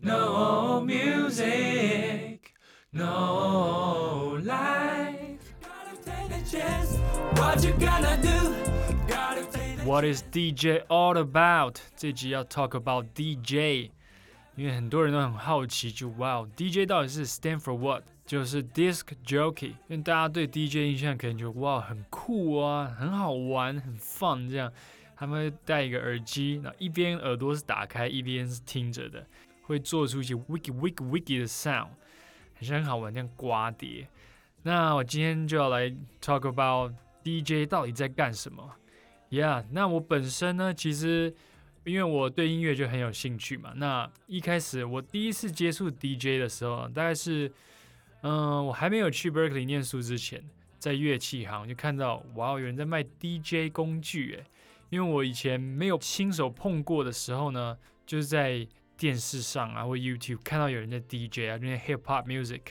No music, no life. Gotta take a chance. What you gonna do? Gotta take a What is DJ all about？这集要 talk about DJ，因为很多人都很好奇，就哇，DJ 到底是 stand for what？就是 disc jockey，因为大家对 DJ 印象可能就哇很酷啊，很好玩，很 fun 这样。他们会戴一个耳机，然后一边耳朵是打开，一边是听着的， 会做出一些 wicki wicki wicki 的 sound，很像很好玩，这样刮碟。那我今天就要来 talk about DJ 到底在干什么。Yeah，那我本身呢，其实因为我对音乐就很有兴趣嘛。那一开始我第一次接触 DJ 的时候，大概是，嗯、我还没有去 Berkeley 念书之前，在乐器行就看到，哇，有人在卖 DJ 工具，诶，因为我以前没有亲手碰过的时候呢，就是在电视上啊或 YouTube 看到有人在 DJ 啊，那些 Hip Hop Music，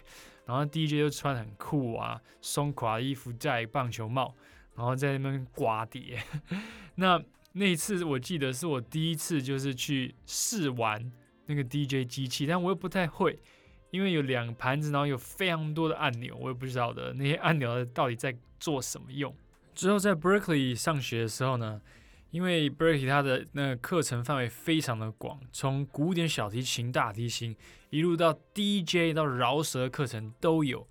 然后 DJ 就穿很酷啊，松垮的衣服，戴棒球帽。然后在那边刮碟。那那一次我记得是我第一次就是去试玩那个 DJ 机器，但我又不太会，因为有两个盘子，然后有非常多的按钮，我也不知道的那些按钮到底在做什么用。之后在 Berkeley 上学的时候呢，因为 Berkeley 它的那个课程范围非常的广，从古典小提琴、大提琴一路到 DJ 到饶舌课程都有。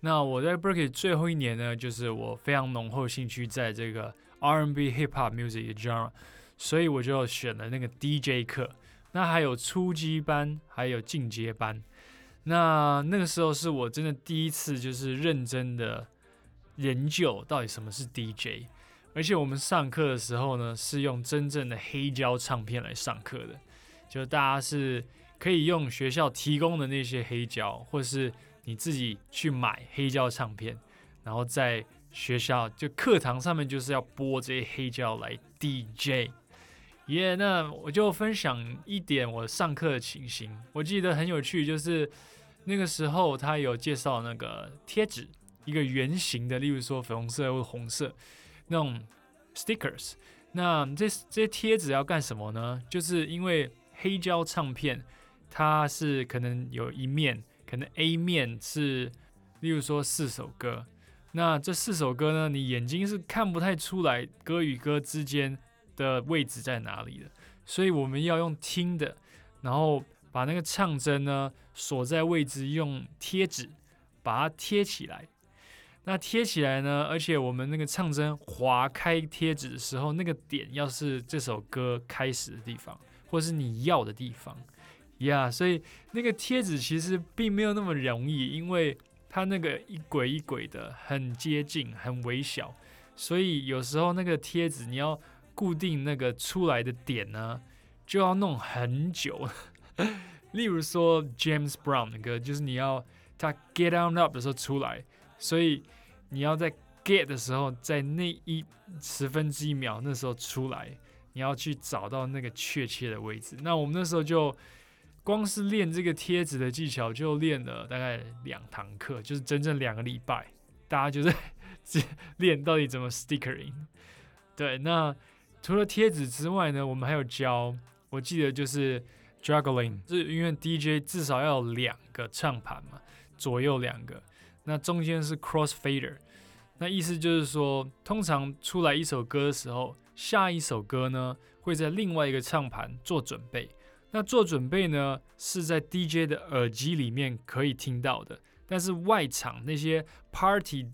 那我在 Berkeley 最后一年呢，就是我非常浓厚兴趣在这个 R&B Hip Hop Music 的 genre，所以我就选了那个 DJ 课。那还有初级班，还有进阶班。那那个时候是我真的第一次，就是认真的研究到底什么是 DJ。而且我们上课的时候呢，是用真正的黑胶唱片来上课的，就大家是可以用学校提供的那些黑胶，或是你自己去买黑胶唱片，然后在学校就课堂上面就是要播这些黑胶来 DJ。耶、那我就分享一点我上课的情形。我记得很有趣，就是那个时候他有介绍那个贴纸，一个圆形的，例如说粉红色或红色那种 stickers。那这这些贴纸要干什么呢？就是因为黑胶唱片它是可能有一面。可能 A 面是，例如说四首歌，那这四首歌呢，你眼睛是看不太出来歌与歌之间的位置在哪里的，所以我们要用听的，然后把那个唱针呢所在位置用贴纸把它贴起来。那贴起来呢，而且我们那个唱针划开贴纸的时候，那个点要是这首歌开始的地方，或是你要的地方。呀，所以那个贴纸其实并没有那么容易，因为它那个一轨一轨的很接近，很微小，所以有时候那个贴纸你要固定那个出来的点呢，就要弄很久。例如说 James Brown 的歌，就是你要他 Get On Up 的时候出来，所以你要在 Get 的时候，在那一十分之一秒那时候出来，你要去找到那个确切的位置。那我们那时候就。光是练这个贴纸的技巧就练了大概两堂课，就是整整两个礼拜，大家就是练到底怎么 stickering。对，那除了贴纸之外呢，我们还有教，我记得就是 juggling，是因为 DJ 至少要有两个唱盘嘛，左右两个，那中间是 cross fader，那意思就是说，通常出来一首歌的时候，下一首歌呢会在另外一个唱盘做准备。那做准备呢，是在 DJ 的耳机里面可以听到的，但是外场那些 party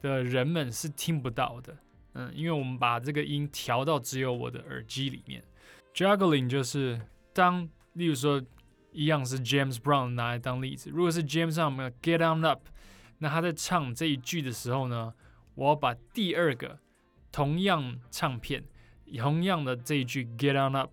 的人们是听不到的。嗯，因为我们把这个音调到只有我的耳机里面。Juggling 就是当，例如说一样是 James Brown 拿来当例子，如果是 James Brown Get On Up，那他在唱这一句的时候呢，我要把第二个同样唱片同样的这一句 Get On Up，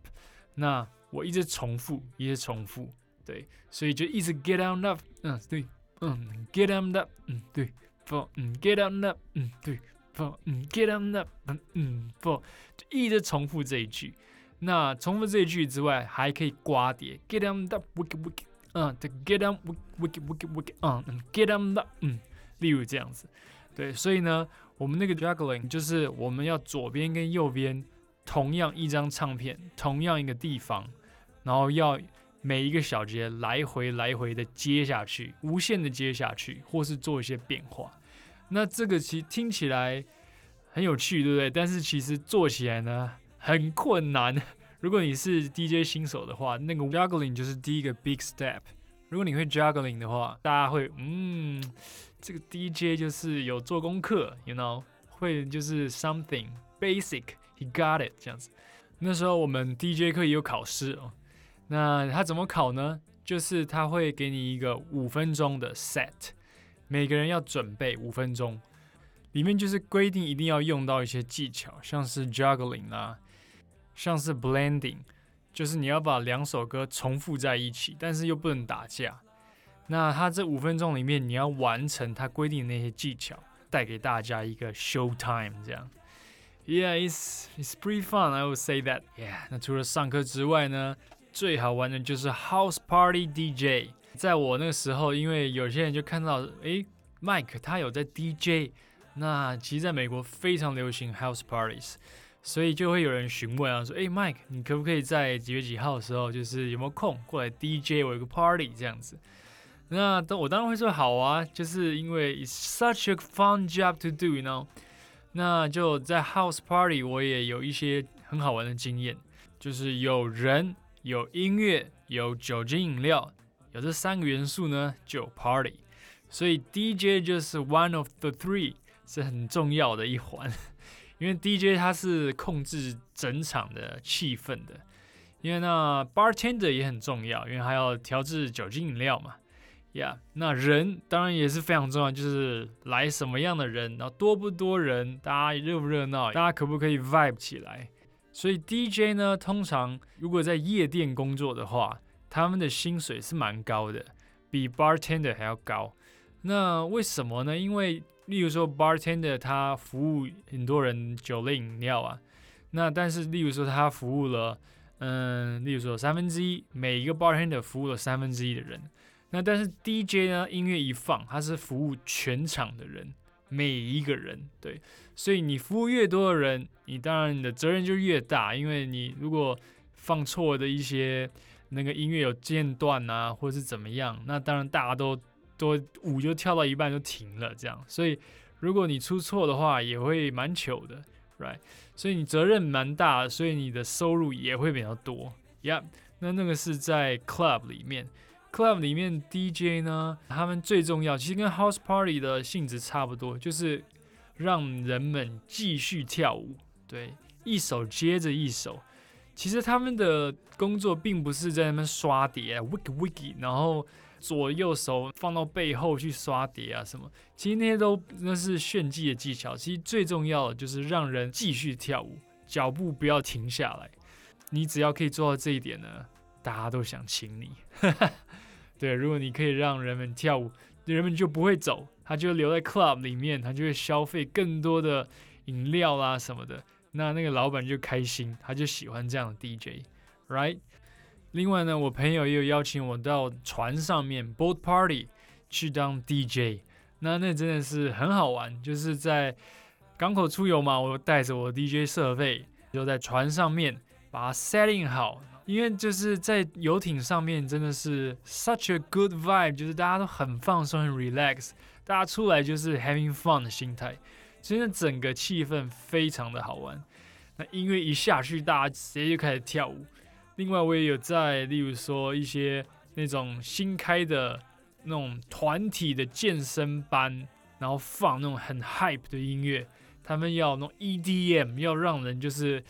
那我一直重复，一直重复，对，所以就一直 get on up，嗯，对，嗯，get on up，嗯，对，for，嗯，get on up，嗯，对，for，嗯，get on up，嗯嗯，for，就一直重复这一句。那重复这一句之外，还可以刮碟，get on up，wick wick，嗯，，to，get on wick wick wick wick，嗯嗯，get on up，嗯，例如这样子，对，所以呢，我们那个 juggling 就是我们要左边跟右边同样一张唱片，同样一个地方。然后要每一个小节来回来回的接下去，无限的接下去，或是做一些变化。那这个其实听起来很有趣，对不对？但是其实做起来呢很困难。如果你是 DJ 新手的话，那个 juggling 就是第一个 big step。如果你会 juggling 的话，大家会嗯，这个 DJ 就是有做功课，you know，会就是 something basic，he got it 这样子。那时候我们 DJ 课也有考试哦。那他怎么考呢？就是他会给你一个五分钟的 set，每个人要准备五分钟，里面就是规定一定要用到一些技巧，像是 juggling 啊，像是 blending，就是你要把两首歌重复在一起，但是又不能打架。那他这五分钟里面，你要完成他规定的那些技巧，带给大家一个 show time 这样。Yeah, it's it's pretty fun. I would say that. Yeah. 那除了上课之外呢？最好玩的就是 House Party DJ。在我那个时候，因为有些人就看到，诶 m i k e 他有在 DJ。那其实在美国非常流行 House Parties，所以就会有人询问啊，说，诶 m i k e 你可不可以在几月几号的时候，就是有没有空过来 DJ 我一个 party 这样子？那当我当然会说好啊，就是因为 it's such a fun job to do，you know。那就在 House Party，我也有一些很好玩的经验，就是有人。有音乐，有酒精饮料，有这三个元素呢，就 party。所以 DJ 就是 one of the three，是很重要的一环。因为 DJ 他是控制整场的气氛的。因为那 bartender 也很重要，因为还要调制酒精饮料嘛。Yeah，那人当然也是非常重要，就是来什么样的人，然后多不多人，大家热不热闹，大家可不可以 vibe 起来。所以 DJ 呢，通常如果在夜店工作的话，他们的薪水是蛮高的，比 bartender 还要高。那为什么呢？因为例如说 bartender 他服务很多人酒类饮料啊，那但是例如说他服务了，嗯，例如说三分之一，每一个 bartender 服务了三分之一的人。那但是 DJ 呢，音乐一放，他是服务全场的人。每一个人对，所以你服务越多的人，你当然你的责任就越大。因为你如果放错的一些那个音乐有间断啊，或者是怎么样，那当然大家都多舞就跳到一半就停了这样。所以如果你出错的话，也会蛮糗的，right？所以你责任蛮大，所以你的收入也会比较多，yeah。那那个是在 club 里面。Club 里面 DJ 呢，他们最重要，其实跟 House Party 的性质差不多，就是让人们继续跳舞，对，一首接着一首。其实他们的工作并不是在那边刷碟，wiki wiki，然后左右手放到背后去刷碟啊什么。其实那些都那是炫技的技巧。其实最重要的就是让人继续跳舞，脚步不要停下来。你只要可以做到这一点呢。大家都想请你，对，如果你可以让人们跳舞，人们就不会走，他就留在 club 里面，他就会消费更多的饮料啦什么的，那那个老板就开心，他就喜欢这样的 DJ，right？另外呢，我朋友也有邀请我到船上面 boat party 去当 DJ，那那真的是很好玩，就是在港口出游嘛，我带着我 DJ 设备，就在船上面把它 setting 好。因为就是在游艇上面，真的是 such a good vibe，就是大家都很放松、很 relax，大家出来就是 having fun 的心态，真的整个气氛非常的好玩。那音乐一下去，大家直接就开始跳舞。另外，我也有在，例如说一些那种新开的那种团体的健身班，然后放那种很 hype 的音乐，他们要那种 EDM，要让人就是。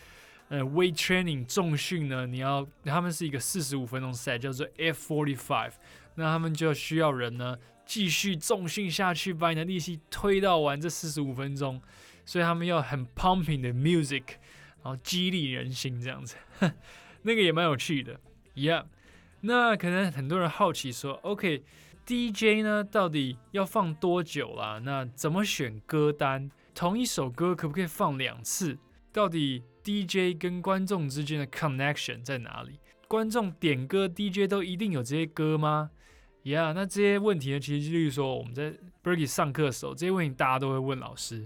呃，weight training 重训呢，你要他们是一个四十五分钟 set，，叫做 F forty five，那他们就需要人呢继续重训下去，把你的力气推到完这四十五分钟，所以他们要很 pumping 的 music，然后激励人心这样子，那个也蛮有趣的，Yeah，那可能很多人好奇说，OK，DJ 呢到底要放多久啦？那怎么选歌单？同一首歌可不可以放两次？到底？DJ 跟观众之间的 connection 在哪里？观众点歌，DJ 都一定有这些歌吗？Yeah，那这些问题呢？其实就是说我们在 Berkeley 上课的时候，这些问题大家都会问老师，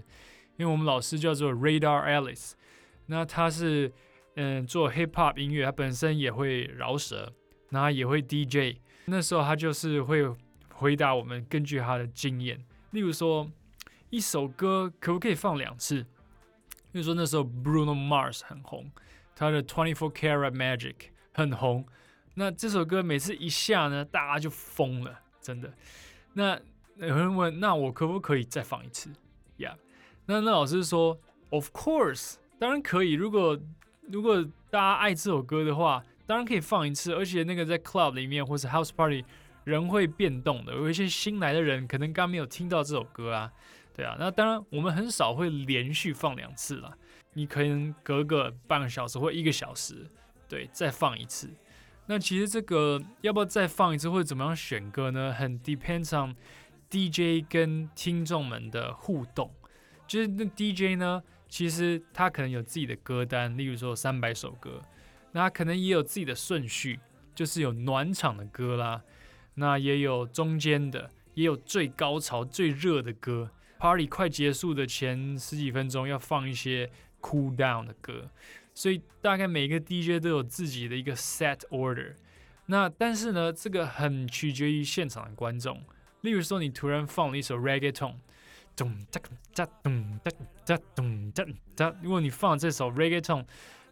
因为我们老师叫做 Radar Alice，那他是嗯做 hip hop 音乐，他本身也会饶舌，然后也会 DJ。那时候他就是会回答我们，根据他的经验，例如说一首歌可不可以放两次？例如说那时候 Bruno Mars 很红，他的 Twenty Four Karat Magic 很红，那这首歌每次一下呢，大家就疯了，真的。那有人问，那我可不可以再放一次？Yeah，那那老师说，Of course，当然可以。如果如果大家爱这首歌的话，当然可以放一次。而且那个在 club 里面或是 house party，人会变动的。有一些新来的人可能刚没有听到这首歌啊，对啊。那当然我们很少会连续放两次了。你可能隔个半个小时或一个小时，对，再放一次。那其实这个要不要再放一次，或者怎么样选歌呢？很 depends on。DJ 跟听众们的互动，就是那 DJ 呢，其实他可能有自己的歌单，例如说三百首歌，那可能也有自己的顺序，就是有暖场的歌啦，那也有中间的，也有最高潮、最热的歌。Party 快结束的前十几分钟要放一些 cool down 的歌，所以大概每个 DJ 都有自己的一个 set order。那但是呢，这个很取决于现场的观众。例如说，你突然放了一首 reggaeton，咚哒哒咚哒哒咚哒哒，如果你放这首 reggaeton，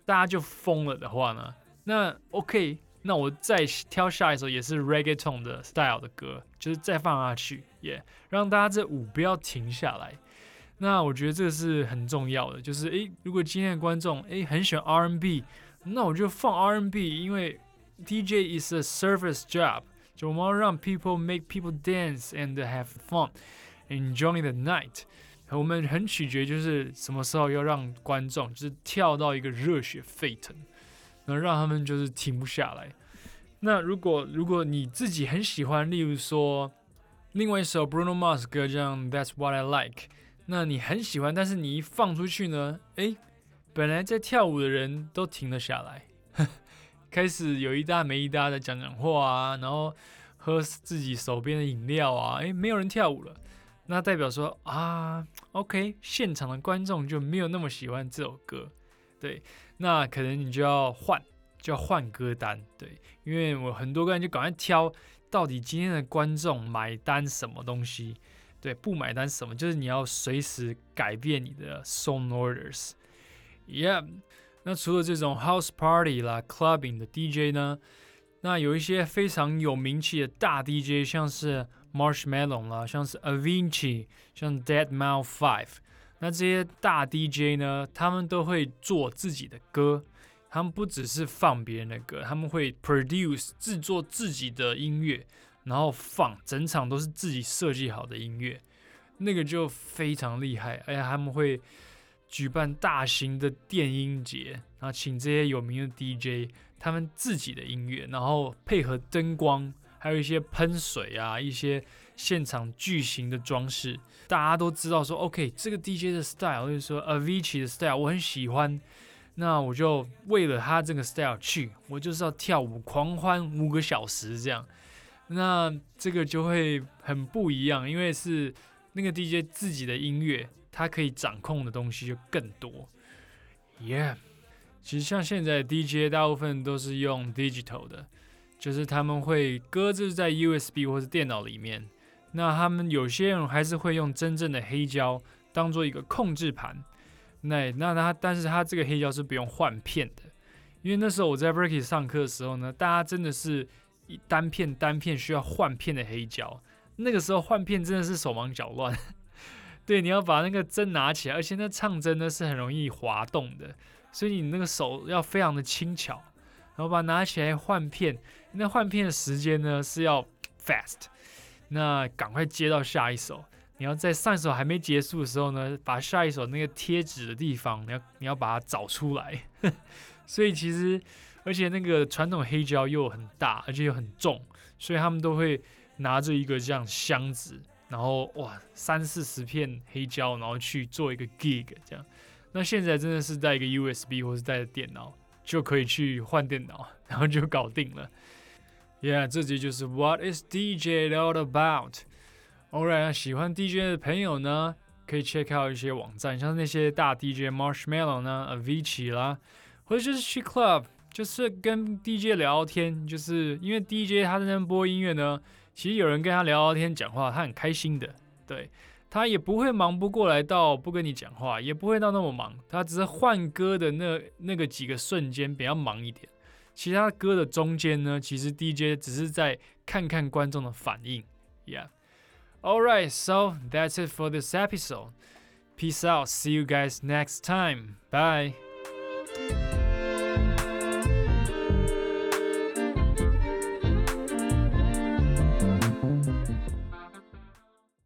大家就疯了的话呢，那 OK，那我再挑下一首也是 reggaeton 的 style 的歌，就是再放下去，也让大家这舞不要停下来。那我觉得这个是很重要的，就是诶，如果今天的观众诶很喜欢 R&B，那我就放 R&B，因为 DJ is a service job。就我们要让 people make people dance and have fun, enjoy the night。我们很取决就是什么时候要让观众就是跳到一个热血沸腾，能让他们就是停不下来。那如果如果你自己很喜欢，例如说另外一首 Bruno Mars 歌叫 That's What I Like，那你很喜欢，但是你一放出去呢，诶，本来在跳舞的人都停了下来。开始有一搭没一搭的讲讲话啊，然后喝自己手边的饮料啊，诶，没有人跳舞了，那代表说啊，OK，现场的观众就没有那么喜欢这首歌，对，那可能你就要换，就要换歌单，对，因为我很多个人就赶快挑，到底今天的观众买单什么东西，对，不买单什么，就是你要随时改变你的 song orders，Yeah。那除了这种 house party 啦、clubbing 的 DJ 呢，那有一些非常有名气的大 DJ，像是 Marshmallow 啦，像是 Avicii，像 Dead Mouse Five。那这些大 DJ 呢，他们都会做自己的歌，他们不只是放别人的歌，他们会 produce 制作自己的音乐，然后放整场都是自己设计好的音乐，那个就非常厉害，而且他们会。举办大型的电音节，然后请这些有名的 DJ，他们自己的音乐，然后配合灯光，还有一些喷水啊，一些现场巨型的装饰，大家都知道说，OK，这个 DJ 的 style，或者说 Avicii 的 style，我很喜欢，那我就为了他这个 style 去，我就是要跳舞狂欢五个小时这样，那这个就会很不一样，因为是那个 DJ 自己的音乐。它可以掌控的东西就更多，Yeah。其实像现在 DJ 大部分都是用 digital 的，就是他们会搁置在 USB 或者电脑里面。那他们有些人还是会用真正的黑胶当做一个控制盘。那那他，但是他这个黑胶是不用换片的，因为那时候我在 Berkeley 上课的时候呢，大家真的是一单片单片需要换片的黑胶，那个时候换片真的是手忙脚乱。对，你要把那个针拿起来，而且那唱针呢是很容易滑动的，所以你那个手要非常的轻巧，然后把它拿起来换片。那换片的时间呢是要 fast，那赶快接到下一首。你要在上一首还没结束的时候呢，把下一首那个贴纸的地方，你要你要把它找出来。所以其实，而且那个传统黑胶又很大，而且又很重，所以他们都会拿着一个这样箱子。然后哇，三四十片黑胶，然后去做一个 gig 这样。那现在真的是带一个 USB 或是带着电脑就可以去换电脑，然后就搞定了。Yeah，这集就是 What is DJ all about？All right，喜欢 DJ 的朋友呢，可以 check out 一些网站，像那些大 DJ Marshmallow 呢，Avicii 啦，或者就是去 club 就是跟 DJ 聊聊天，就是因为 DJ 他在那边播音乐呢，其实有人跟他聊聊天、讲话，他很开心的。对他也不会忙不过来到不跟你讲话，也不会到那么忙，他只是换歌的那那个几个瞬间比较忙一点。其他歌的中间呢，其实 DJ 只是在看看观众的反应。Yeah. all right，so that's it for this episode. Peace out. See you guys next time. Bye.